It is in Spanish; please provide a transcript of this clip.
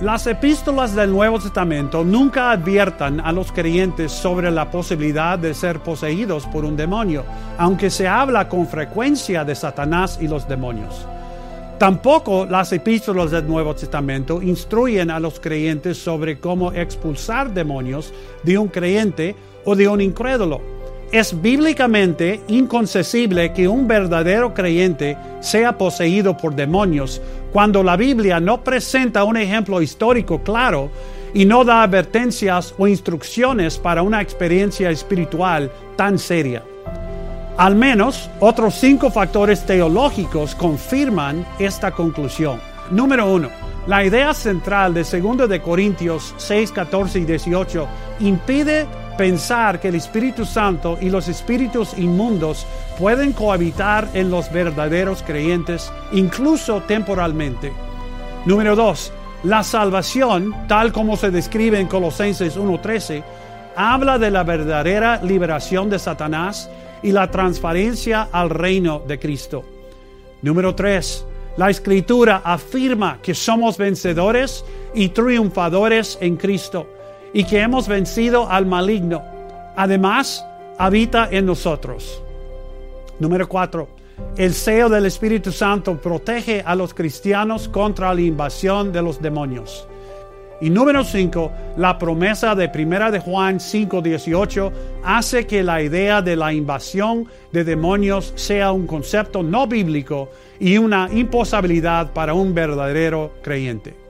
Las epístolas del Nuevo Testamento nunca adviertan a los creyentes sobre la posibilidad de ser poseídos por un demonio, aunque se habla con frecuencia de Satanás y los demonios. Tampoco las epístolas del Nuevo Testamento instruyen a los creyentes sobre cómo expulsar demonios de un creyente o de un incrédulo. Es bíblicamente inconcebible que un verdadero creyente sea poseído por demonios cuando la Biblia no presenta un ejemplo histórico claro y no da advertencias o instrucciones para una experiencia espiritual tan seria. Al menos otros cinco factores teológicos confirman esta conclusión. Número uno, la idea central de 2 de Corintios 6, 14 y 18 impide pensar que el Espíritu Santo y los espíritus inmundos pueden cohabitar en los verdaderos creyentes, incluso temporalmente. Número 2. La salvación, tal como se describe en Colosenses 1.13, habla de la verdadera liberación de Satanás y la transferencia al reino de Cristo. Número 3. La escritura afirma que somos vencedores y triunfadores en Cristo y que hemos vencido al maligno. Además, habita en nosotros. Número 4. El sello del Espíritu Santo protege a los cristianos contra la invasión de los demonios. Y número 5, la promesa de Primera de Juan 5:18 hace que la idea de la invasión de demonios sea un concepto no bíblico y una imposibilidad para un verdadero creyente.